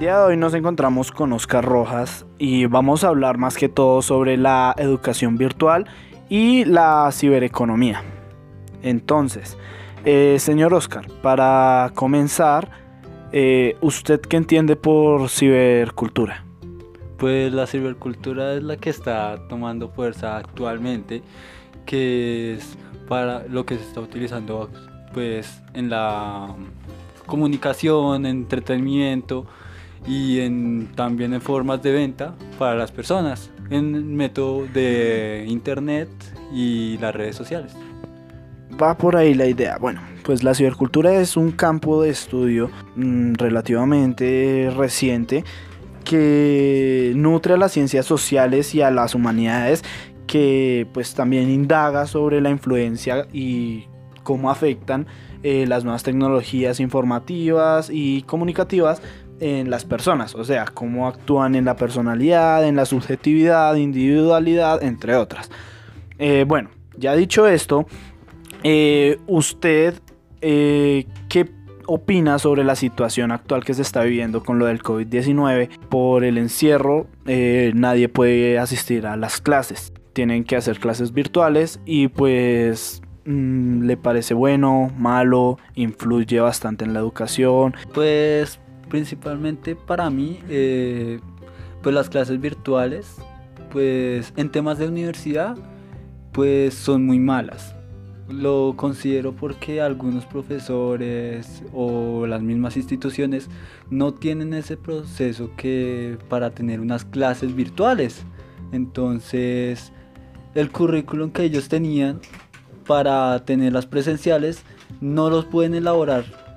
día de hoy nos encontramos con Oscar Rojas y vamos a hablar más que todo sobre la educación virtual y la cibereconomía. Entonces, eh, señor Oscar, para comenzar, eh, ¿usted qué entiende por cibercultura? Pues la cibercultura es la que está tomando fuerza actualmente, que es para lo que se está utilizando pues en la comunicación, entretenimiento y también en formas de venta para las personas, en método de internet y las redes sociales. Va por ahí la idea. Bueno, pues la cibercultura es un campo de estudio mm, relativamente reciente que nutre a las ciencias sociales y a las humanidades que pues también indaga sobre la influencia y cómo afectan eh, las nuevas tecnologías informativas y comunicativas en las personas, o sea, cómo actúan en la personalidad, en la subjetividad, individualidad, entre otras. Eh, bueno, ya dicho esto, eh, usted, ¿qué opina sobre la situación actual que se está viviendo con lo del COVID-19? Por el encierro, nadie puede asistir a las clases. Tienen que hacer clases virtuales y pues Mm, le parece bueno, malo, influye bastante en la educación? Pues principalmente para mí, eh, pues las clases virtuales, pues en temas de universidad, pues son muy malas. Lo considero porque algunos profesores o las mismas instituciones no tienen ese proceso que para tener unas clases virtuales. Entonces, el currículum que ellos tenían para tener las presenciales no los pueden elaborar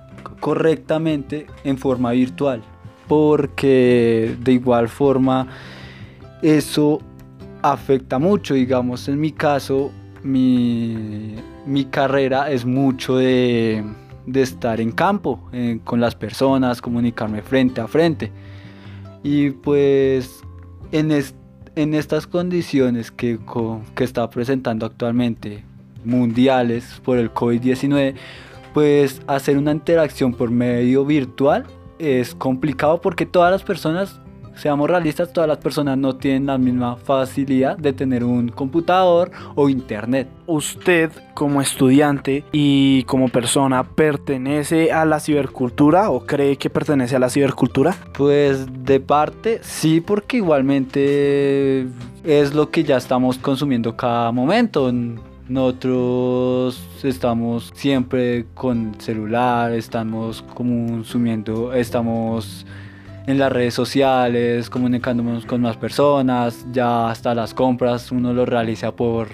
correctamente en forma virtual porque de igual forma eso afecta mucho. Digamos en mi caso mi, carrera es mucho de, estar en campo eh, con las personas comunicarme frente a frente. Y pues en, en estas condiciones que, que está presentando actualmente mundiales por el COVID-19, pues hacer una interacción por medio virtual es complicado porque todas las personas, seamos realistas, todas las personas no tienen la misma facilidad de tener un computador o internet. ¿Usted como estudiante y como persona pertenece a la cibercultura o cree que pertenece a la cibercultura? Pues de parte sí, porque igualmente es lo que ya estamos consumiendo cada momento nosotros estamos siempre con celular, estamos consumiendo, estamos en las redes sociales, comunicándonos con más personas, ya hasta las compras uno lo realiza por,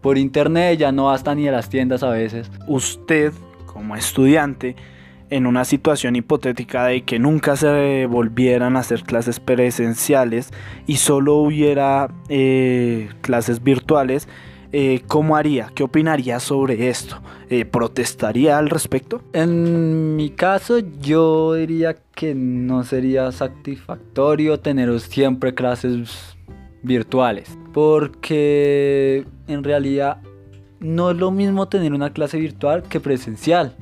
por internet, ya no hasta ni a las tiendas a veces. Usted, como estudiante, en una situación hipotética de que nunca se volvieran a hacer clases presenciales y solo hubiera eh, clases virtuales, eh, ¿cómo haría? ¿Qué opinaría sobre esto? Eh, ¿Protestaría al respecto? En mi caso, yo diría que no sería satisfactorio tener siempre clases virtuales, porque en realidad no es lo mismo tener una clase virtual que presencial.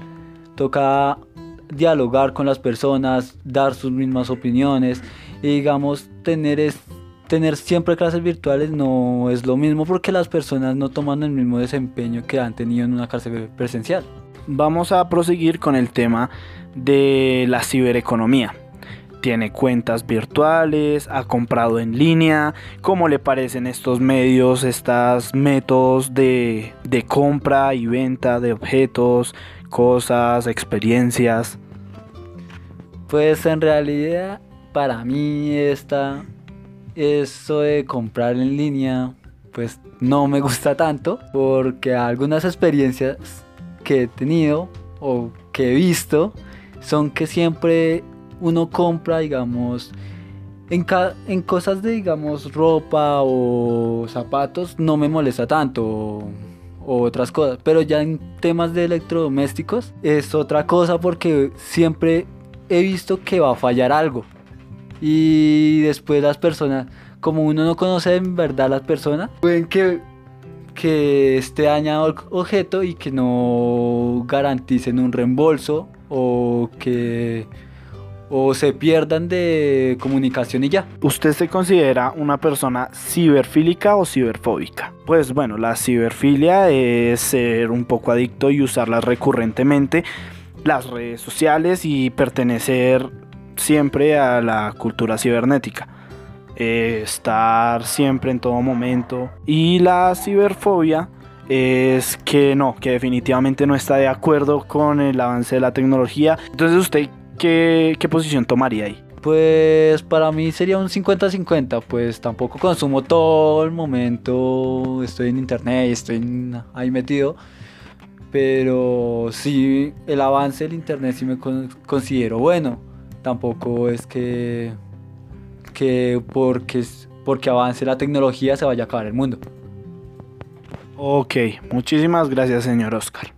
Toca dialogar con las personas, dar sus mismas opiniones y digamos tener este tener siempre clases virtuales no es lo mismo porque las personas no toman el mismo desempeño que han tenido en una clase presencial. Vamos a proseguir con el tema de la cibereconomía. Tiene cuentas virtuales, ha comprado en línea. ¿Cómo le parecen estos medios, estos métodos de, de compra y venta de objetos, cosas, experiencias? Pues en realidad para mí esta eso de comprar en línea pues no me gusta tanto porque algunas experiencias que he tenido o que he visto son que siempre uno compra digamos en, en cosas de digamos ropa o zapatos no me molesta tanto o otras cosas. Pero ya en temas de electrodomésticos es otra cosa porque siempre he visto que va a fallar algo y después las personas, como uno no conoce en verdad las personas, pueden que, que esté dañado el objeto y que no garanticen un reembolso o que, o se pierdan de comunicación y ya. ¿Usted se considera una persona ciberfílica o ciberfóbica? Pues bueno, la ciberfilia es ser un poco adicto y usarlas recurrentemente, las redes sociales y pertenecer siempre a la cultura cibernética. Eh, estar siempre en todo momento. Y la ciberfobia es que no, que definitivamente no está de acuerdo con el avance de la tecnología. Entonces usted ¿qué, posición tomaría ahí? Pues para mí sería un 50-50, pues tampoco consumo todo el momento, estoy en internet, estoy ahí metido, pero sí el avance del internet sí me considero bueno, tampoco es que, que porque, porque avance la tecnología se vaya a acabar el mundo. Ok, muchísimas gracias señor Oscar.